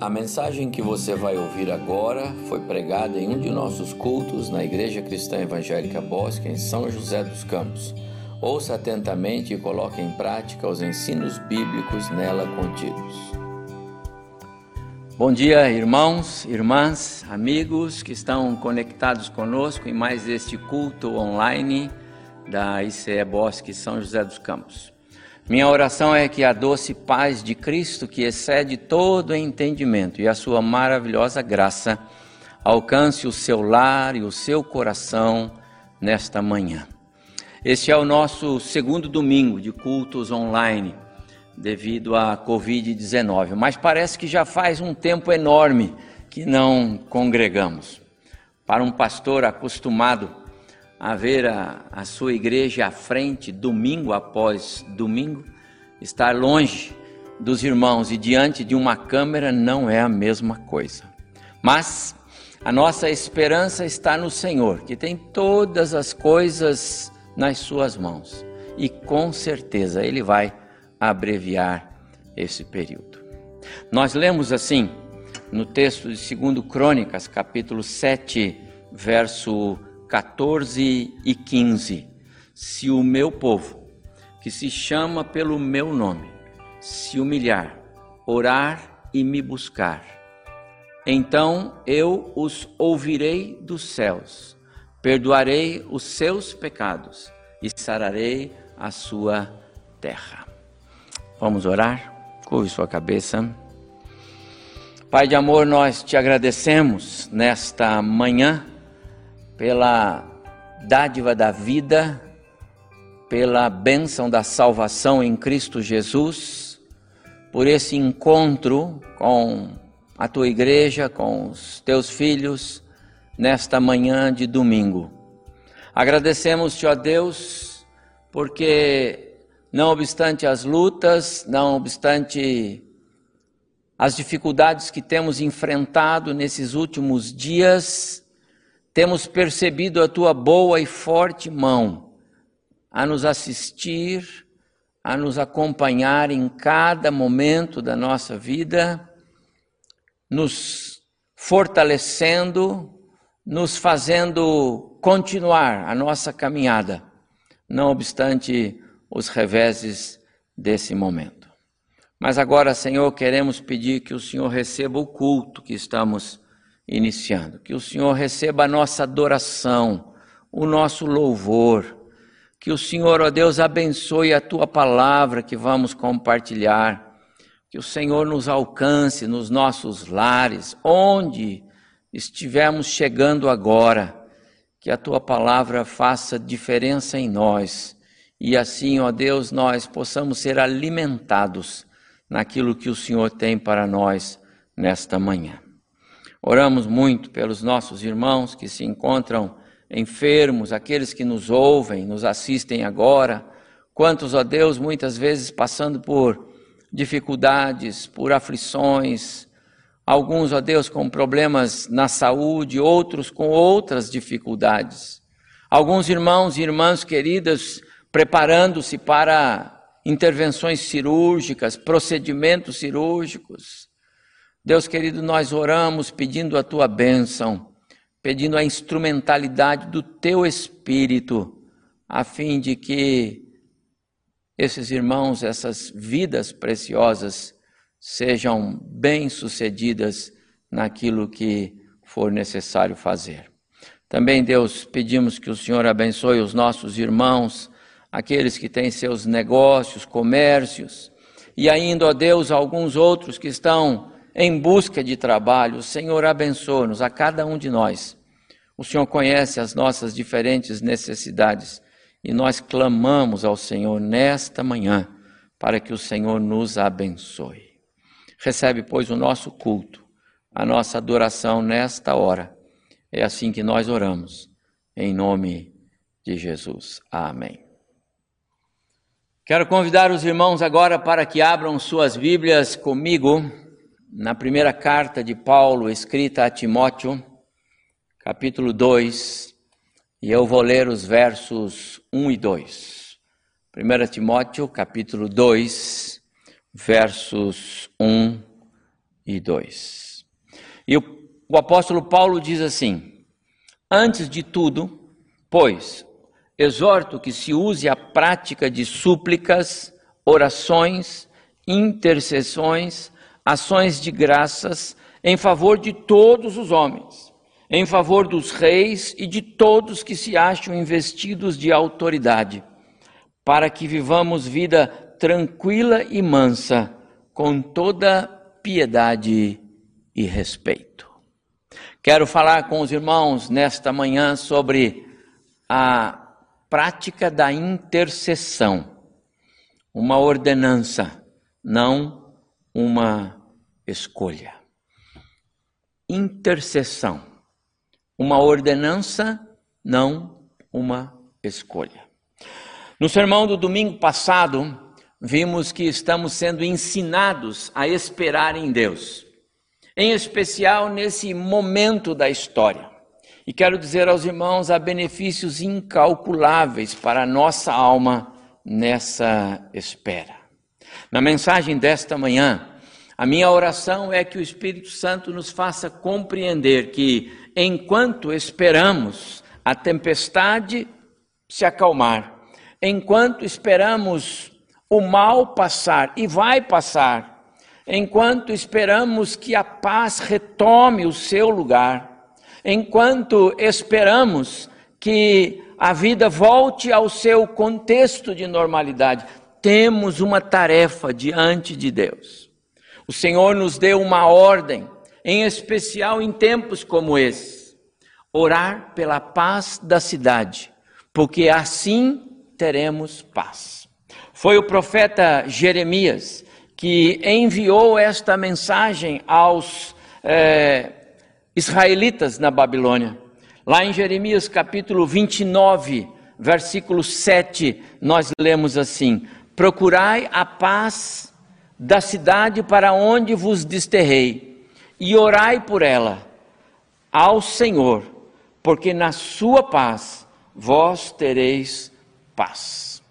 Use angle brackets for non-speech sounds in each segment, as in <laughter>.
A mensagem que você vai ouvir agora foi pregada em um de nossos cultos na Igreja Cristã Evangélica Bosque, em São José dos Campos. Ouça atentamente e coloque em prática os ensinos bíblicos nela contidos. Bom dia, irmãos, irmãs, amigos que estão conectados conosco em mais este culto online da ICE Bosque São José dos Campos. Minha oração é que a doce paz de Cristo, que excede todo entendimento, e a sua maravilhosa graça alcance o seu lar e o seu coração nesta manhã. Este é o nosso segundo domingo de cultos online, devido à Covid-19, mas parece que já faz um tempo enorme que não congregamos. Para um pastor acostumado a ver a, a sua igreja à frente, domingo após domingo, estar longe dos irmãos e diante de uma câmera não é a mesma coisa. Mas a nossa esperança está no Senhor, que tem todas as coisas nas suas mãos. E com certeza Ele vai abreviar esse período. Nós lemos assim no texto de 2 Crônicas, capítulo 7, verso 14 e 15. Se o meu povo, que se chama pelo meu nome, se humilhar, orar e me buscar, então eu os ouvirei dos céus, perdoarei os seus pecados e sararei a sua terra. Vamos orar? Curve sua cabeça. Pai de amor, nós te agradecemos nesta manhã pela dádiva da vida, pela bênção da salvação em Cristo Jesus, por esse encontro com a tua igreja, com os teus filhos, nesta manhã de domingo. Agradecemos-te, ó Deus, porque, não obstante as lutas, não obstante as dificuldades que temos enfrentado nesses últimos dias, temos percebido a tua boa e forte mão a nos assistir, a nos acompanhar em cada momento da nossa vida, nos fortalecendo, nos fazendo continuar a nossa caminhada, não obstante os reveses desse momento. Mas agora, Senhor, queremos pedir que o Senhor receba o culto que estamos iniciando. Que o Senhor receba a nossa adoração, o nosso louvor. Que o Senhor, ó Deus, abençoe a tua palavra que vamos compartilhar. Que o Senhor nos alcance nos nossos lares, onde estivermos chegando agora. Que a tua palavra faça diferença em nós. E assim, ó Deus, nós possamos ser alimentados naquilo que o Senhor tem para nós nesta manhã. Oramos muito pelos nossos irmãos que se encontram enfermos, aqueles que nos ouvem, nos assistem agora. Quantos, ó Deus, muitas vezes passando por dificuldades, por aflições, alguns, ó Deus, com problemas na saúde, outros com outras dificuldades. Alguns irmãos e irmãs queridas preparando-se para intervenções cirúrgicas, procedimentos cirúrgicos. Deus querido, nós oramos pedindo a tua bênção, pedindo a instrumentalidade do teu espírito, a fim de que esses irmãos, essas vidas preciosas, sejam bem-sucedidas naquilo que for necessário fazer. Também, Deus, pedimos que o Senhor abençoe os nossos irmãos, aqueles que têm seus negócios, comércios, e ainda, ó Deus, alguns outros que estão em busca de trabalho. O Senhor abençoe-nos, a cada um de nós. O Senhor conhece as nossas diferentes necessidades e nós clamamos ao Senhor nesta manhã para que o Senhor nos abençoe. Recebe, pois, o nosso culto, a nossa adoração nesta hora. É assim que nós oramos, em nome de Jesus. Amém. Quero convidar os irmãos agora para que abram suas Bíblias comigo na primeira carta de Paulo escrita a Timóteo, capítulo 2, e eu vou ler os versos 1 e 2. 1 Timóteo, capítulo 2, versos 1 e 2. E o, o apóstolo Paulo diz assim: Antes de tudo, pois, exorto que se use a prática de súplicas, orações, intercessões, ações de graças em favor de todos os homens, em favor dos reis e de todos que se acham investidos de autoridade, para que vivamos vida tranquila e mansa, com toda piedade e respeito. Quero falar com os irmãos nesta manhã sobre a prática da intercessão, uma ordenança, não uma escolha. Intercessão, uma ordenança, não uma escolha. No sermão do domingo passado, vimos que estamos sendo ensinados a esperar em Deus, em especial nesse momento da história. E quero dizer aos irmãos, há benefícios incalculáveis para a nossa alma nessa espera. Na mensagem desta manhã, a minha oração é que o Espírito Santo nos faça compreender que, enquanto esperamos a tempestade se acalmar, enquanto esperamos o mal passar e vai passar, enquanto esperamos que a paz retome o seu lugar, enquanto esperamos que a vida volte ao seu contexto de normalidade, temos uma tarefa diante de Deus. O Senhor nos deu uma ordem, em especial em tempos como esse: orar pela paz da cidade, porque assim teremos paz. Foi o profeta Jeremias que enviou esta mensagem aos é, israelitas na Babilônia. Lá em Jeremias capítulo 29, versículo 7, nós lemos assim: Procurai a paz da cidade para onde vos desterrei, e orai por ela ao Senhor, porque na sua paz vós tereis paz.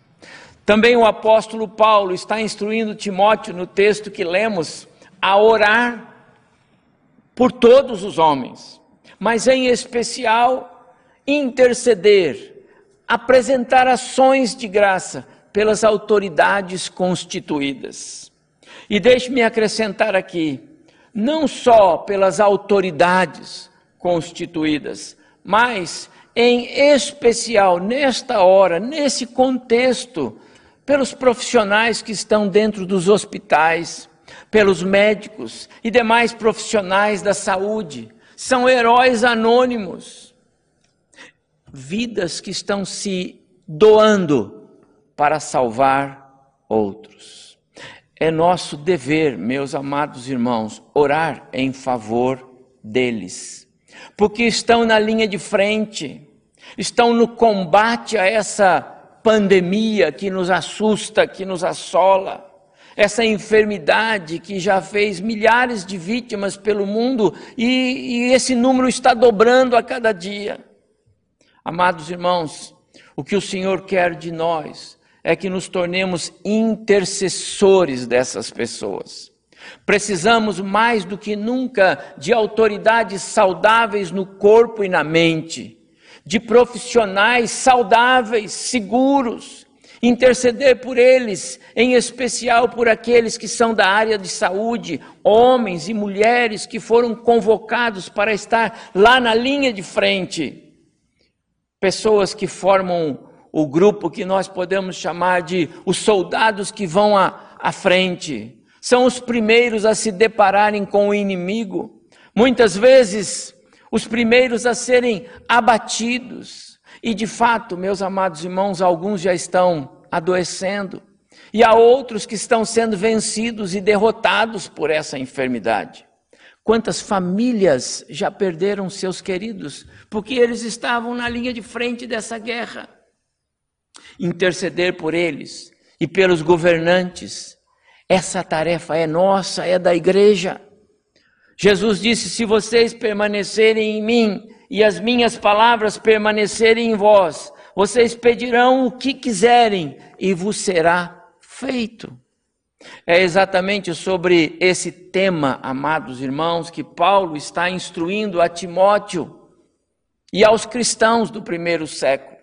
Também o apóstolo Paulo está instruindo Timóteo no texto que lemos a orar por todos os homens, mas em especial interceder, apresentar ações de graça pelas autoridades constituídas. E deixe-me acrescentar aqui, não só pelas autoridades constituídas, mas em especial nesta hora, nesse contexto pelos profissionais que estão dentro dos hospitais, pelos médicos e demais profissionais da saúde. São heróis anônimos, vidas que estão se doando para salvar outros. É nosso dever, meus amados irmãos, orar em favor deles, porque estão na linha de frente, estão no combate a essa pandemia que nos assusta, que nos assola, essa enfermidade que já fez milhares de vítimas pelo mundo e, e esse número está dobrando a cada dia. Amados irmãos, o que o Senhor quer de nós é que nos tornemos intercessores dessas pessoas. Precisamos mais do que nunca de autoridades saudáveis no corpo e na mente de profissionais saudáveis, seguros, interceder por eles, em especial por aqueles que são da área de saúde, homens e mulheres que foram convocados para estar lá na linha de frente. Pessoas que formam o grupo que nós podemos chamar de os soldados que vão à, à frente. São os primeiros a se depararem com o inimigo. Muitas vezes os primeiros a serem abatidos. E de fato, meus amados irmãos, alguns já estão adoecendo, e há outros que estão sendo vencidos e derrotados por essa enfermidade. Quantas famílias já perderam seus queridos porque eles estavam na linha de frente dessa guerra? Interceder por eles e pelos governantes, essa tarefa é nossa, é da igreja. Jesus disse: Se vocês permanecerem em mim e as minhas palavras permanecerem em vós, vocês pedirão o que quiserem e vos será feito. É exatamente sobre esse tema, amados irmãos, que Paulo está instruindo a Timóteo e aos cristãos do primeiro século.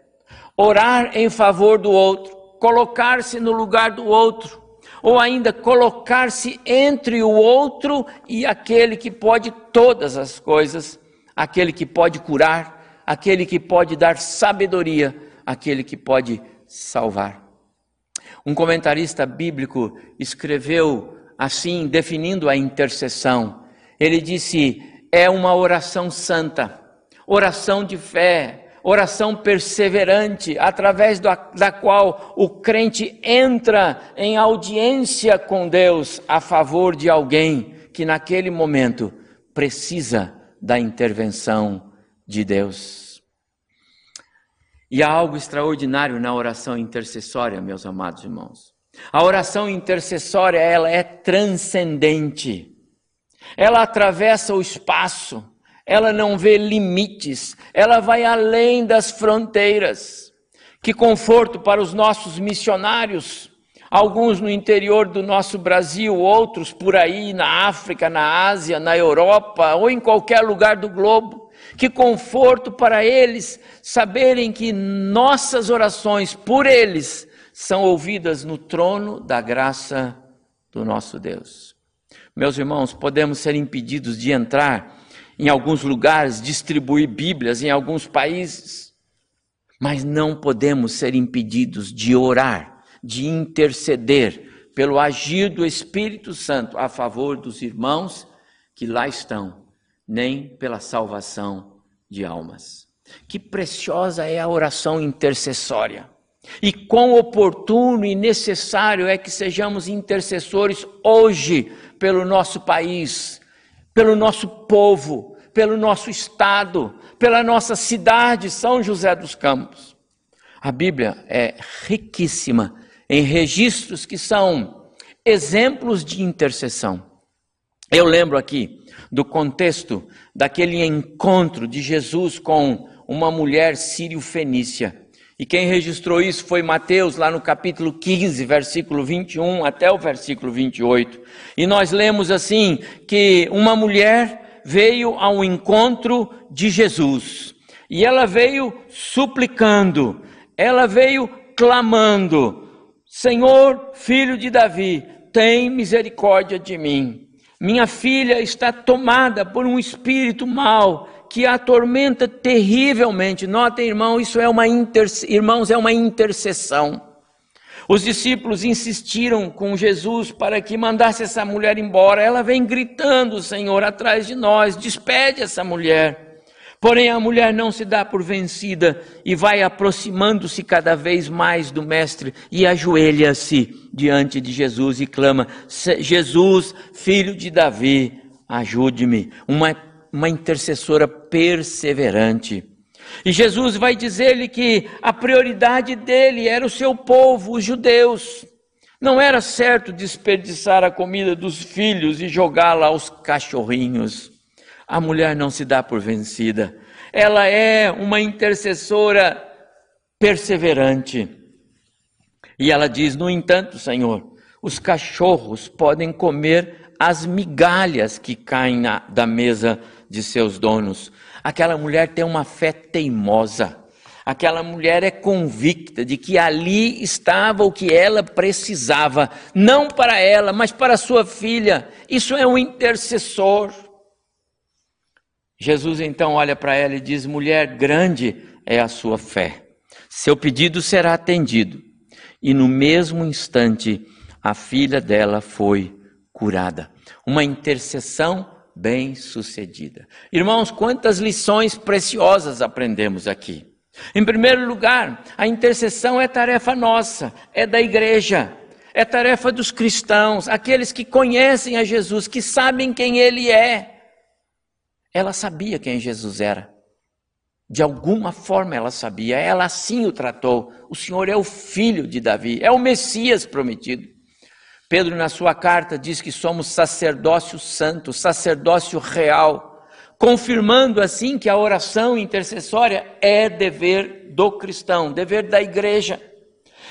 Orar em favor do outro, colocar-se no lugar do outro, ou ainda colocar-se entre o outro e aquele que pode todas as coisas, aquele que pode curar, aquele que pode dar sabedoria, aquele que pode salvar. Um comentarista bíblico escreveu assim, definindo a intercessão. Ele disse: é uma oração santa, oração de fé, oração perseverante, através da, da qual o crente entra em audiência com Deus a favor de alguém que naquele momento precisa da intervenção de Deus. E há algo extraordinário na oração intercessória, meus amados irmãos. A oração intercessória, ela é transcendente. Ela atravessa o espaço, ela não vê limites, ela vai além das fronteiras. Que conforto para os nossos missionários, alguns no interior do nosso Brasil, outros por aí na África, na Ásia, na Europa ou em qualquer lugar do globo que conforto para eles saberem que nossas orações por eles são ouvidas no trono da graça do nosso Deus. Meus irmãos, podemos ser impedidos de entrar em alguns lugares, distribuir Bíblias em alguns países, mas não podemos ser impedidos de orar, de interceder pelo agir do Espírito Santo a favor dos irmãos que lá estão nem pela salvação de almas. Que preciosa é a oração intercessória. E quão oportuno e necessário é que sejamos intercessores hoje pelo nosso país, pelo nosso povo, pelo nosso estado, pela nossa cidade, São José dos Campos. A Bíblia é riquíssima em registros que são exemplos de intercessão. Eu lembro aqui do contexto daquele encontro de Jesus com uma mulher sírio-fenícia. E quem registrou isso foi Mateus, lá no capítulo 15, versículo 21 até o versículo 28. E nós lemos assim: que uma mulher veio ao encontro de Jesus. E ela veio suplicando, ela veio clamando: Senhor, filho de Davi, tem misericórdia de mim. Minha filha está tomada por um espírito mau que a atormenta terrivelmente. Notem, irmão, isso é uma irmãos, é uma intercessão. Os discípulos insistiram com Jesus para que mandasse essa mulher embora. Ela vem gritando, Senhor, atrás de nós: despede essa mulher. Porém, a mulher não se dá por vencida e vai aproximando-se cada vez mais do Mestre e ajoelha-se diante de Jesus e clama: Jesus, filho de Davi, ajude-me. Uma, uma intercessora perseverante. E Jesus vai dizer-lhe que a prioridade dele era o seu povo, os judeus. Não era certo desperdiçar a comida dos filhos e jogá-la aos cachorrinhos. A mulher não se dá por vencida. Ela é uma intercessora perseverante. E ela diz: No entanto, Senhor, os cachorros podem comer as migalhas que caem na, da mesa de seus donos. Aquela mulher tem uma fé teimosa. Aquela mulher é convicta de que ali estava o que ela precisava, não para ela, mas para sua filha. Isso é um intercessor. Jesus então olha para ela e diz: Mulher, grande é a sua fé. Seu pedido será atendido. E no mesmo instante, a filha dela foi curada. Uma intercessão bem-sucedida. Irmãos, quantas lições preciosas aprendemos aqui. Em primeiro lugar, a intercessão é tarefa nossa, é da igreja, é tarefa dos cristãos, aqueles que conhecem a Jesus, que sabem quem Ele é. Ela sabia quem Jesus era. De alguma forma ela sabia, ela assim o tratou. O Senhor é o filho de Davi, é o Messias prometido. Pedro, na sua carta, diz que somos sacerdócio santo, sacerdócio real, confirmando assim que a oração intercessória é dever do cristão, dever da igreja.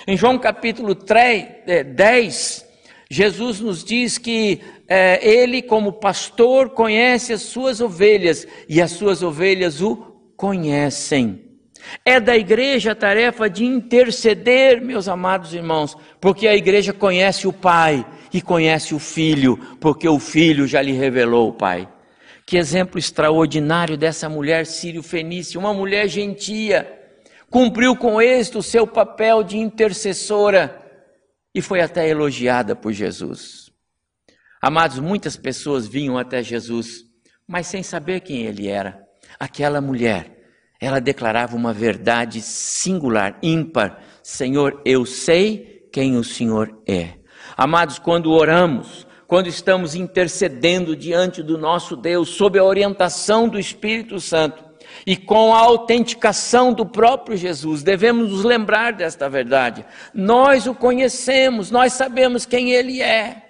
Em João capítulo 3, 10, Jesus nos diz que é, ele, como pastor, conhece as suas ovelhas e as suas ovelhas o conhecem. É da igreja a tarefa de interceder, meus amados irmãos, porque a igreja conhece o Pai e conhece o Filho, porque o Filho já lhe revelou o Pai. Que exemplo extraordinário dessa mulher sírio-fenícia, uma mulher gentia, cumpriu com êxito o seu papel de intercessora e foi até elogiada por Jesus. Amados, muitas pessoas vinham até Jesus, mas sem saber quem ele era. Aquela mulher ela declarava uma verdade singular, ímpar: Senhor, eu sei quem o Senhor é. Amados, quando oramos, quando estamos intercedendo diante do nosso Deus, sob a orientação do Espírito Santo e com a autenticação do próprio Jesus, devemos nos lembrar desta verdade. Nós o conhecemos, nós sabemos quem ele é.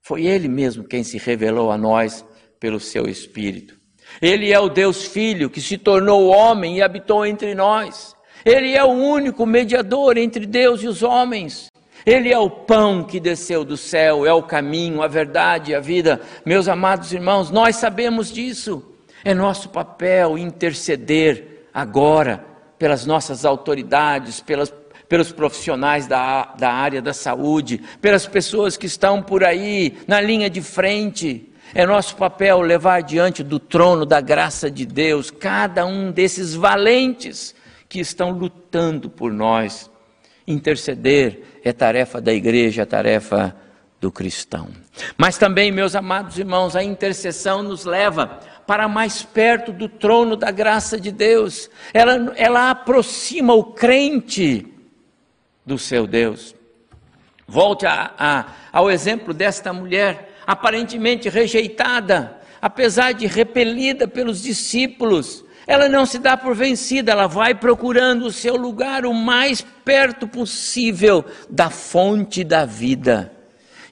Foi ele mesmo quem se revelou a nós pelo seu Espírito. Ele é o Deus Filho que se tornou homem e habitou entre nós. Ele é o único mediador entre Deus e os homens. Ele é o pão que desceu do céu, é o caminho, a verdade, a vida. Meus amados irmãos, nós sabemos disso. É nosso papel interceder agora pelas nossas autoridades, pelas, pelos profissionais da, da área da saúde, pelas pessoas que estão por aí na linha de frente é nosso papel levar diante do trono da graça de Deus cada um desses valentes que estão lutando por nós. Interceder é tarefa da igreja, é tarefa do cristão. Mas também, meus amados irmãos, a intercessão nos leva para mais perto do trono da graça de Deus. Ela, ela aproxima o crente do seu Deus. Volte a, a, ao exemplo desta mulher aparentemente rejeitada, apesar de repelida pelos discípulos, ela não se dá por vencida, ela vai procurando o seu lugar o mais perto possível da fonte da vida.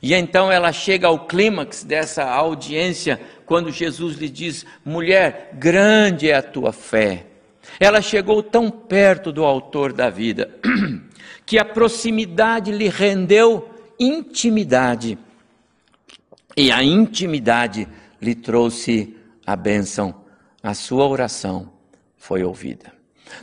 E então ela chega ao clímax dessa audiência, quando Jesus lhe diz: Mulher, grande é a tua fé. Ela chegou tão perto do Autor da vida, <clears throat> que a proximidade lhe rendeu intimidade. E a intimidade lhe trouxe a bênção. A sua oração foi ouvida.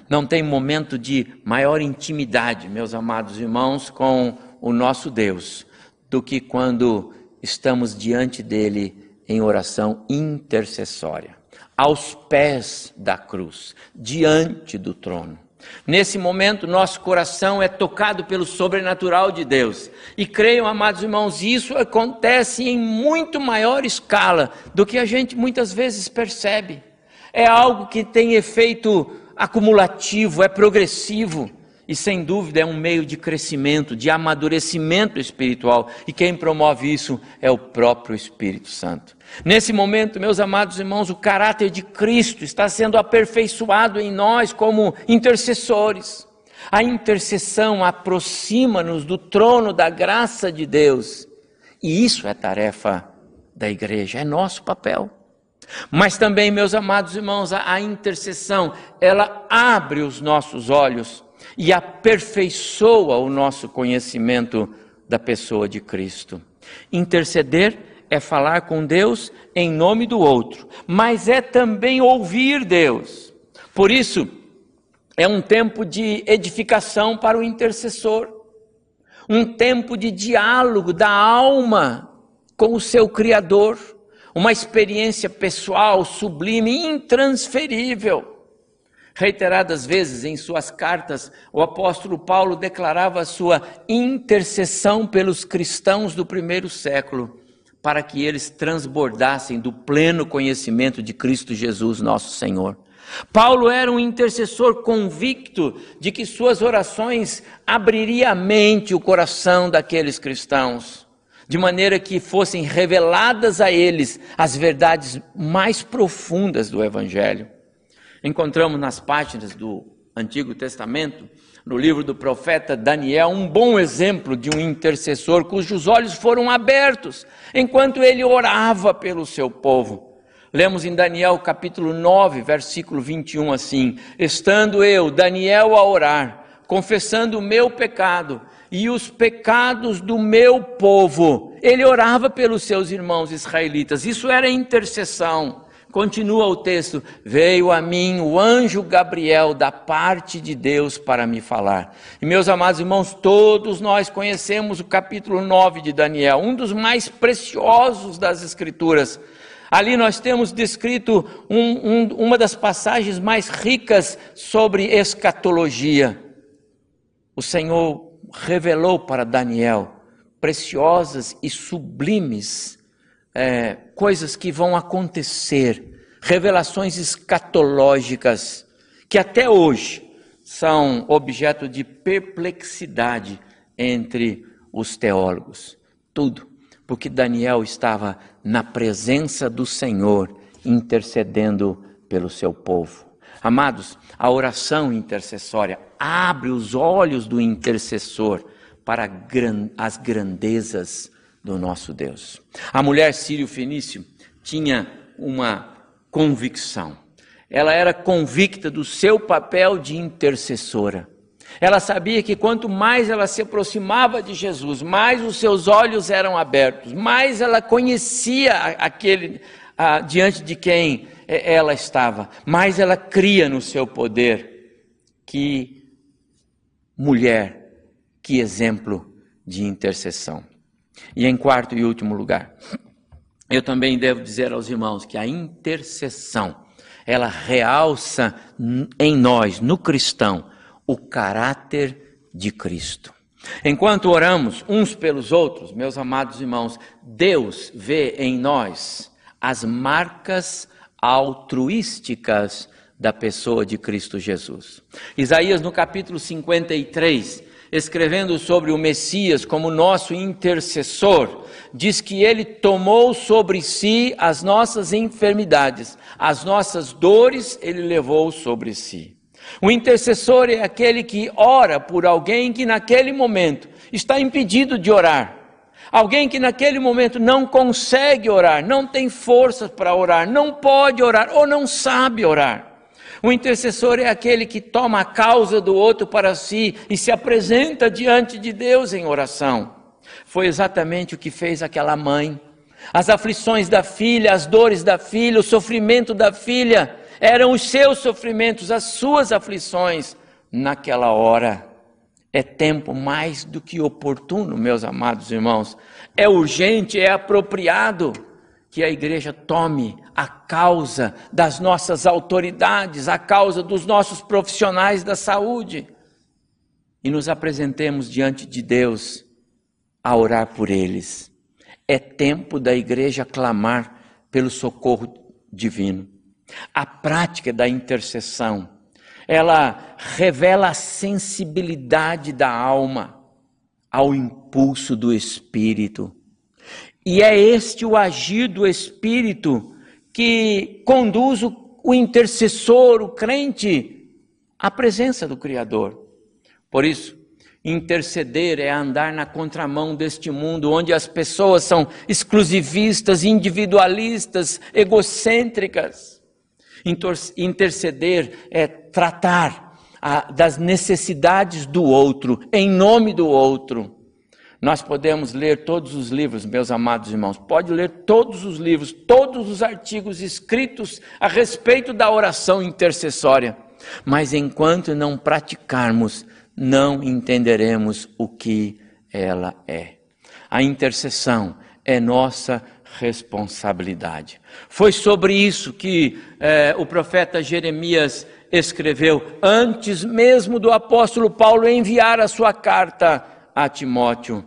Não tem momento de maior intimidade, meus amados irmãos, com o nosso Deus, do que quando estamos diante dele em oração intercessória, aos pés da cruz, diante do trono. Nesse momento, nosso coração é tocado pelo sobrenatural de Deus. E creiam, amados irmãos, isso acontece em muito maior escala do que a gente muitas vezes percebe. É algo que tem efeito acumulativo, é progressivo. E sem dúvida é um meio de crescimento, de amadurecimento espiritual. E quem promove isso é o próprio Espírito Santo. Nesse momento, meus amados irmãos, o caráter de Cristo está sendo aperfeiçoado em nós como intercessores. A intercessão aproxima-nos do trono da graça de Deus. E isso é tarefa da igreja, é nosso papel. Mas também, meus amados irmãos, a, intercessão, ela abre os nossos olhos e aperfeiçoa o nosso conhecimento da pessoa de Cristo. Interceder é falar com Deus em nome do outro, mas é também ouvir Deus. Por isso, é um tempo de edificação para o intercessor, um tempo de diálogo da alma com o seu Criador, uma experiência pessoal, sublime, intransferível. Reiteradas vezes em suas cartas, o apóstolo Paulo declarava sua intercessão pelos cristãos do primeiro século, para que eles transbordassem do pleno conhecimento de Cristo Jesus, nosso Senhor. Paulo era um intercessor convicto de que suas orações abririam a mente e o coração daqueles cristãos, de maneira que fossem reveladas a eles as verdades mais profundas do Evangelho encontramos nas páginas do Antigo Testamento, no livro do profeta Daniel, um bom exemplo de um intercessor cujos olhos foram abertos enquanto ele orava pelo seu povo. Lemos em Daniel capítulo 9, versículo 21 assim: Estando eu, Daniel, a orar, confessando o meu pecado e os pecados do meu povo. Ele orava pelos seus irmãos israelitas. Isso era intercessão. Continua o texto: Veio a mim o anjo Gabriel da parte de Deus para me falar. E meus amados irmãos, todos nós conhecemos o capítulo 9 de Daniel, um dos mais preciosos das Escrituras. Ali nós temos descrito um, um, uma das passagens mais ricas sobre escatologia. O Senhor revelou para Daniel preciosas e sublimes é, coisas que vão acontecer, revelações escatológicas, que até hoje são objeto de perplexidade entre os teólogos. Tudo porque Daniel estava na presença do Senhor, intercedendo pelo seu povo. Amados, a oração intercessória abre os olhos do intercessor para as grandezas do nosso Deus. A mulher sírio-fenício tinha uma convicção. Ela era convicta do seu papel de intercessora. Ela sabia que quanto mais ela se aproximava de Jesus, mais os seus olhos eram abertos, mais ela conhecia aquele a, diante de quem ela estava, mais ela cria no seu poder. Que mulher, que exemplo de intercessão. E em quarto e último lugar, eu também devo dizer aos irmãos que a intercessão, ela realça em nós, no cristão, o caráter de Cristo. Enquanto oramos uns pelos outros, meus amados irmãos, Deus vê em nós as marcas altruísticas da pessoa de Cristo Jesus. Isaías, no capítulo 53, escrevendo sobre o Messias como nosso intercessor, diz que ele tomou sobre si as nossas enfermidades, as nossas dores ele levou sobre si. O intercessor é aquele que ora por alguém que naquele momento está impedido de orar. Alguém que naquele momento não consegue orar, não tem forças para orar, não pode orar ou não sabe orar. O intercessor é aquele que toma a causa do outro para si e se apresenta diante de Deus em oração. Foi exatamente o que fez aquela mãe. As aflições da filha, as dores da filha, o sofrimento da filha, eram os seus sofrimentos, as suas aflições naquela hora. É tempo mais do que oportuno, meus amados irmãos. É urgente, é apropriado que a igreja tome a causa das nossas autoridades, a causa dos nossos profissionais da saúde e nos apresentemos diante de Deus a orar por eles. É tempo da igreja clamar pelo socorro divino. A prática da intercessão, ela revela a sensibilidade da alma ao impulso do espírito. E é este o agir do espírito que conduz o, o intercessor, o crente, à presença do Criador. Por isso, Interceder é andar na contramão deste mundo onde as pessoas são exclusivistas, individualistas, egocêntricas. Interceder é tratar a, das necessidades do outro, em nome do outro. Nós podemos ler todos os livros, meus amados irmãos, pode ler todos os livros, todos os artigos escritos a respeito da oração intercessória, mas enquanto não praticarmos, não entenderemos o que ela é. A intercessão é nossa responsabilidade. Foi sobre isso que eh, o profeta Jeremias escreveu antes mesmo do apóstolo Paulo enviar a sua carta a Timóteo.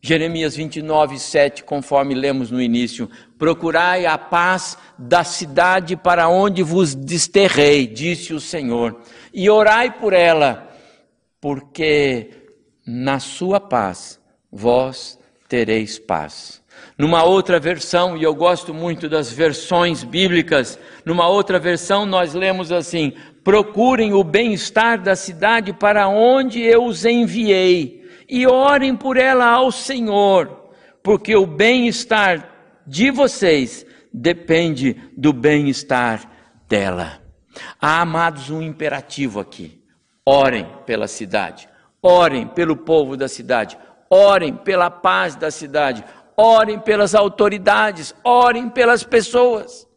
Jeremias 29, 7, conforme lemos no início: Procurai a paz da cidade para onde vos desterrei, disse o Senhor, e orai por ela, porque na sua paz vós tereis paz. Numa outra versão, e eu gosto muito das versões bíblicas, numa outra versão nós lemos assim: procurem o bem-estar da cidade para onde eu os enviei, e orem por ela ao Senhor, porque o bem-estar de vocês depende do bem-estar dela. Há, amados, um imperativo aqui: orem pela cidade, Orem pelo povo da cidade, orem pela paz da cidade, orem pelas autoridades, orem pelas pessoas.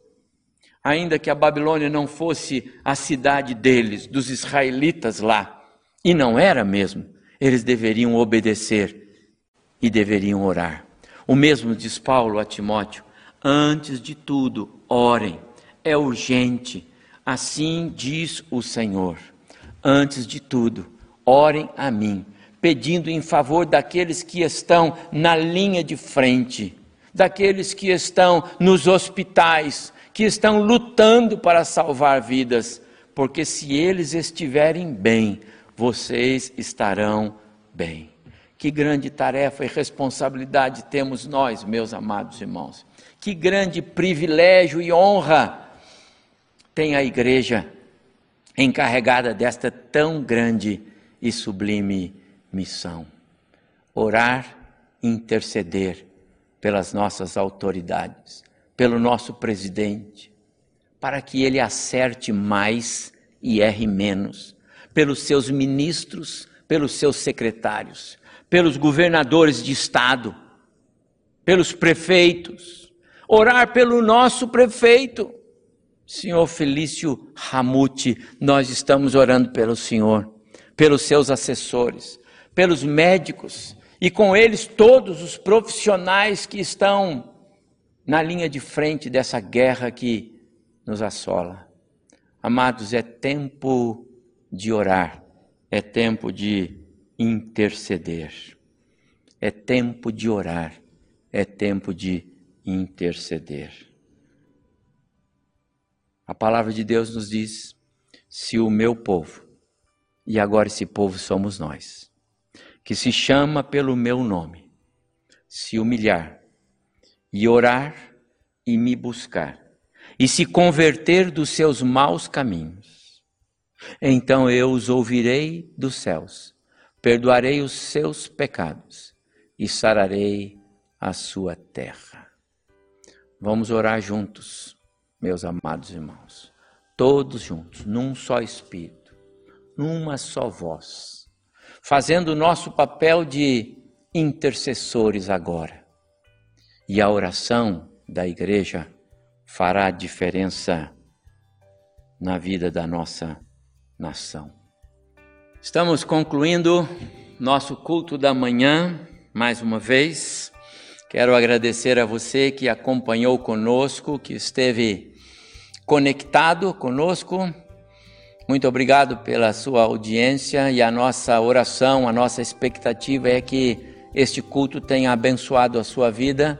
Ainda que a Babilônia não fosse a cidade deles, dos israelitas lá, e não era mesmo, eles deveriam obedecer e deveriam orar. O mesmo diz Paulo a Timóteo: antes de tudo, orem, é urgente, assim diz o Senhor. Antes de tudo, orem a mim, pedindo em favor daqueles que estão na linha de frente, daqueles que estão nos hospitais, que estão lutando para salvar vidas, porque se eles estiverem bem, vocês estarão bem. Que grande tarefa e responsabilidade temos nós, meus amados irmãos. Que grande privilégio e honra tem a igreja encarregada desta tão grande e sublime missão: orar interceder pelas nossas autoridades, pelo nosso presidente, para que ele acerte mais e erre menos, pelos seus ministros, pelos seus secretários, pelos governadores de estado, pelos prefeitos, orar pelo nosso prefeito, Senhor Felício Ramute, nós estamos orando pelo Senhor, pelos seus assessores, pelos médicos e com eles todos os profissionais que estão na linha de frente dessa guerra que nos assola. Amados, é tempo de orar, é tempo de interceder, é tempo de orar, é tempo de interceder. A palavra de Deus nos diz: se o meu povo, e agora esse povo somos nós, que se chama pelo meu nome, se humilhar e orar e me buscar, e se converter dos seus maus caminhos, então eu os ouvirei dos céus, perdoarei os seus pecados e sararei a sua terra. Vamos orar juntos meus amados irmãos, todos juntos, num só espírito, numa só voz, fazendo o nosso papel de intercessores agora. E a oração da igreja fará diferença na vida da nossa nação. Estamos concluindo nosso culto da manhã, mais uma vez. Quero agradecer a você que acompanhou conosco, que esteve conectado conosco. Muito obrigado pela sua audiência e a nossa oração, a nossa expectativa é que este culto tenha abençoado a sua vida,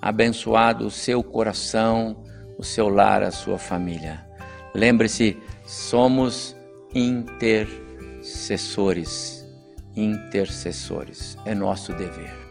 abençoado o seu coração, o seu lar, a sua família. Lembre-se, somos intercessores. Intercessores, é nosso dever.